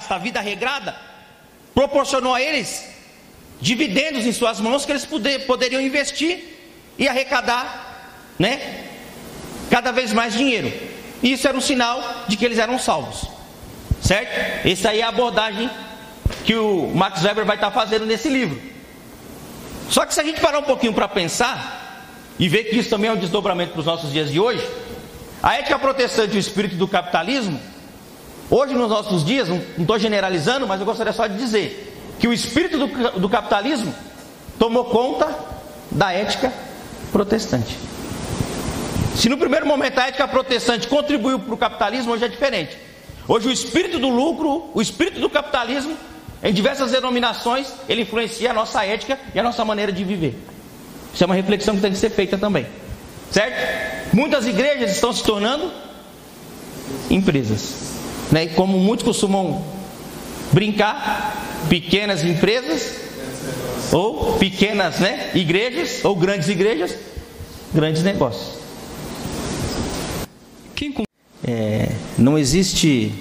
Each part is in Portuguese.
casta, a vida regrada, proporcionou a eles dividendos em suas mãos que eles poder, poderiam investir e arrecadar, né? Cada vez mais dinheiro. E isso era um sinal de que eles eram salvos. Certo? Essa aí é a abordagem que o Max Weber vai estar fazendo nesse livro. Só que se a gente parar um pouquinho para pensar e ver que isso também é um desdobramento para os nossos dias de hoje, a ética protestante e o espírito do capitalismo, hoje nos nossos dias, não estou generalizando, mas eu gostaria só de dizer que o espírito do, do capitalismo tomou conta da ética protestante. Se no primeiro momento a ética protestante contribuiu para o capitalismo, hoje é diferente. Hoje o espírito do lucro, o espírito do capitalismo, em diversas denominações, ele influencia a nossa ética e a nossa maneira de viver. Isso é uma reflexão que tem que ser feita também. Certo? Muitas igrejas estão se tornando empresas. Né? E como muitos costumam brincar, pequenas empresas ou pequenas né, igrejas ou grandes igrejas, grandes negócios. É, não existe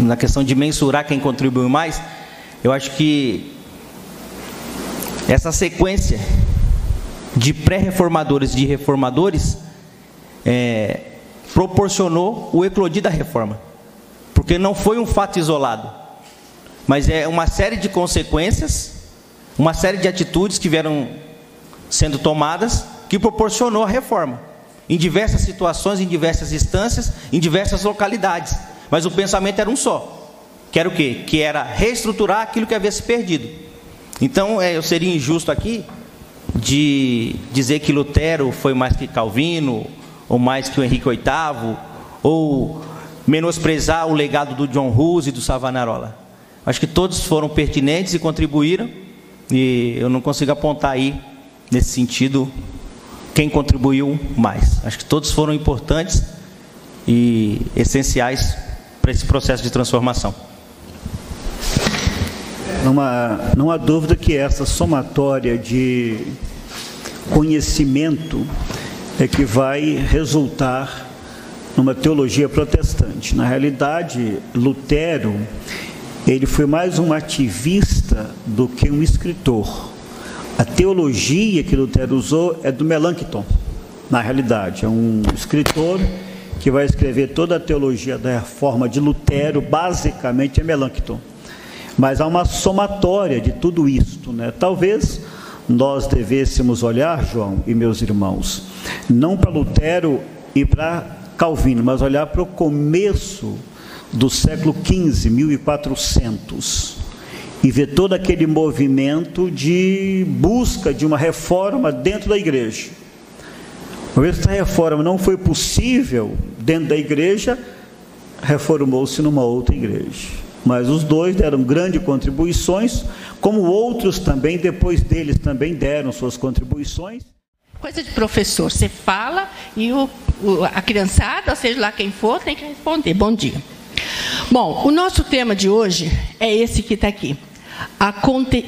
na questão de mensurar quem contribuiu mais. Eu acho que essa sequência de pré-reformadores e de reformadores é, proporcionou o eclodir da reforma, porque não foi um fato isolado, mas é uma série de consequências, uma série de atitudes que vieram sendo tomadas que proporcionou a reforma em diversas situações, em diversas instâncias, em diversas localidades. Mas o pensamento era um só. Que era o quê? Que era reestruturar aquilo que havia se perdido. Então, é, eu seria injusto aqui de dizer que Lutero foi mais que Calvino, ou mais que o Henrique VIII, ou menosprezar o legado do John Hus e do Savonarola. Acho que todos foram pertinentes e contribuíram, e eu não consigo apontar aí, nesse sentido, quem contribuiu mais. Acho que todos foram importantes e essenciais para esse processo de transformação. Não há, não há dúvida que essa somatória de conhecimento é que vai resultar numa teologia protestante. Na realidade, Lutero, ele foi mais um ativista do que um escritor. A teologia que Lutero usou é do Melanchthon, na realidade. É um escritor que vai escrever toda a teologia da reforma de Lutero, basicamente é Melanchthon. Mas há uma somatória de tudo isto, né? Talvez nós devêssemos olhar, João e meus irmãos, não para Lutero e para Calvino, mas olhar para o começo do século XV, 1400 e ver todo aquele movimento de busca de uma reforma dentro da igreja. Uma vez que essa reforma não foi possível dentro da igreja, reformou-se numa outra igreja. Mas os dois deram grandes contribuições, como outros também, depois deles, também deram suas contribuições. Coisa de professor, você fala e o, o, a criançada, seja lá quem for, tem que responder. Bom dia. Bom, o nosso tema de hoje é esse que está aqui a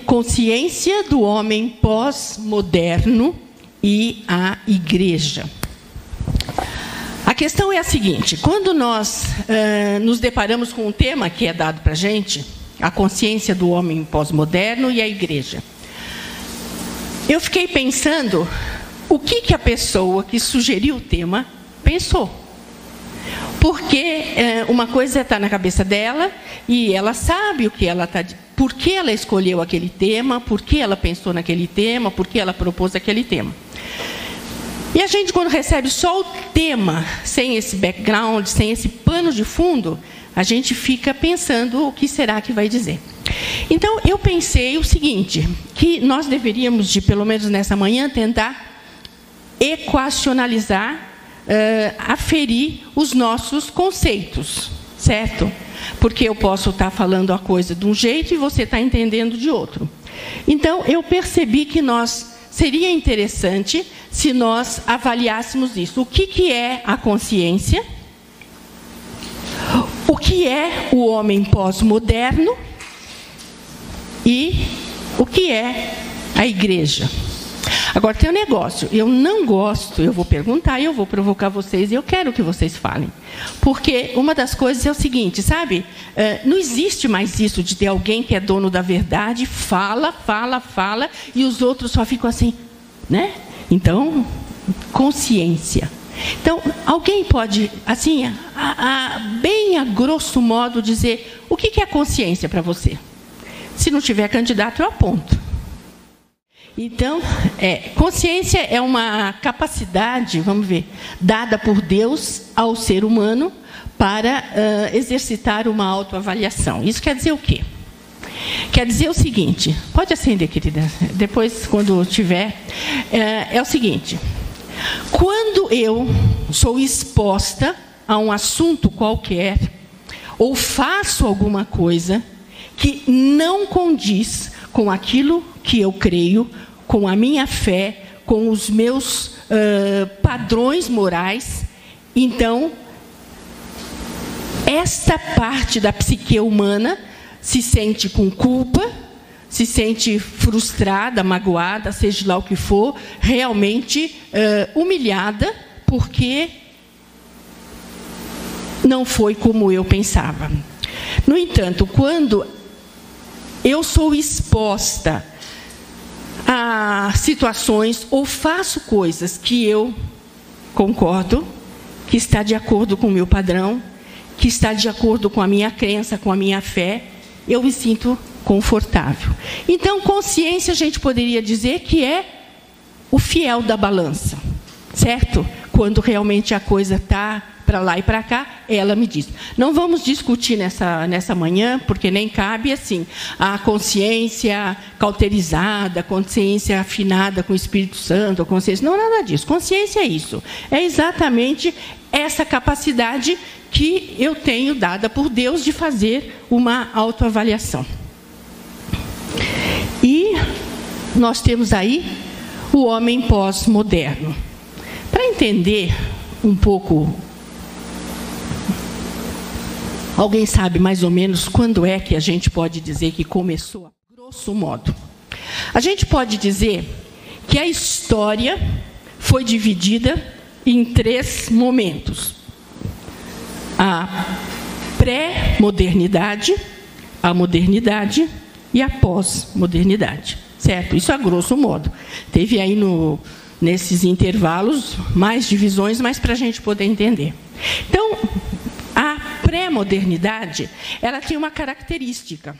consciência do homem pós-moderno e a igreja. A questão é a seguinte: quando nós uh, nos deparamos com um tema que é dado para a gente, a consciência do homem pós-moderno e a igreja, eu fiquei pensando o que, que a pessoa que sugeriu o tema pensou. Porque é, uma coisa está na cabeça dela e ela sabe o que ela está por que ela escolheu aquele tema, por que ela pensou naquele tema, por que ela propôs aquele tema. E a gente, quando recebe só o tema, sem esse background, sem esse pano de fundo, a gente fica pensando o que será que vai dizer. Então, eu pensei o seguinte, que nós deveríamos, de, pelo menos nessa manhã, tentar equacionalizar, uh, aferir os nossos conceitos, certo? porque eu posso estar falando a coisa de um jeito e você está entendendo de outro. Então, eu percebi que nós seria interessante se nós avaliássemos isso. O que, que é a consciência? O que é o homem pós-moderno? E o que é a igreja? Agora tem um negócio, eu não gosto, eu vou perguntar, eu vou provocar vocês, e eu quero que vocês falem. Porque uma das coisas é o seguinte, sabe? É, não existe mais isso de ter alguém que é dono da verdade, fala, fala, fala, e os outros só ficam assim, né? Então, consciência. Então, alguém pode, assim, a, a, bem a grosso modo, dizer o que é consciência para você? Se não tiver candidato, eu aponto. Então, é, consciência é uma capacidade, vamos ver, dada por Deus ao ser humano para uh, exercitar uma autoavaliação. Isso quer dizer o quê? Quer dizer o seguinte, pode acender, querida, depois, quando tiver, é, é o seguinte: quando eu sou exposta a um assunto qualquer, ou faço alguma coisa que não condiz com aquilo que eu creio, com a minha fé, com os meus uh, padrões morais, então esta parte da psique humana se sente com culpa, se sente frustrada, magoada, seja lá o que for, realmente uh, humilhada, porque não foi como eu pensava. No entanto, quando eu sou exposta a situações ou faço coisas que eu concordo, que está de acordo com o meu padrão, que está de acordo com a minha crença, com a minha fé, eu me sinto confortável. Então, consciência a gente poderia dizer que é o fiel da balança, certo? Quando realmente a coisa está para lá e para cá, ela me diz. Não vamos discutir nessa, nessa manhã, porque nem cabe assim, a consciência cauterizada, consciência afinada com o Espírito Santo, consciência. Não, nada disso. Consciência é isso. É exatamente essa capacidade que eu tenho dada por Deus de fazer uma autoavaliação. E nós temos aí o homem pós-moderno. Para entender um pouco Alguém sabe mais ou menos quando é que a gente pode dizer que começou? Grosso modo. A gente pode dizer que a história foi dividida em três momentos: a pré-modernidade, a modernidade e a pós-modernidade. Certo? Isso a grosso modo. Teve aí no, nesses intervalos mais divisões, mas para a gente poder entender. Então, pré-modernidade, ela tinha uma característica.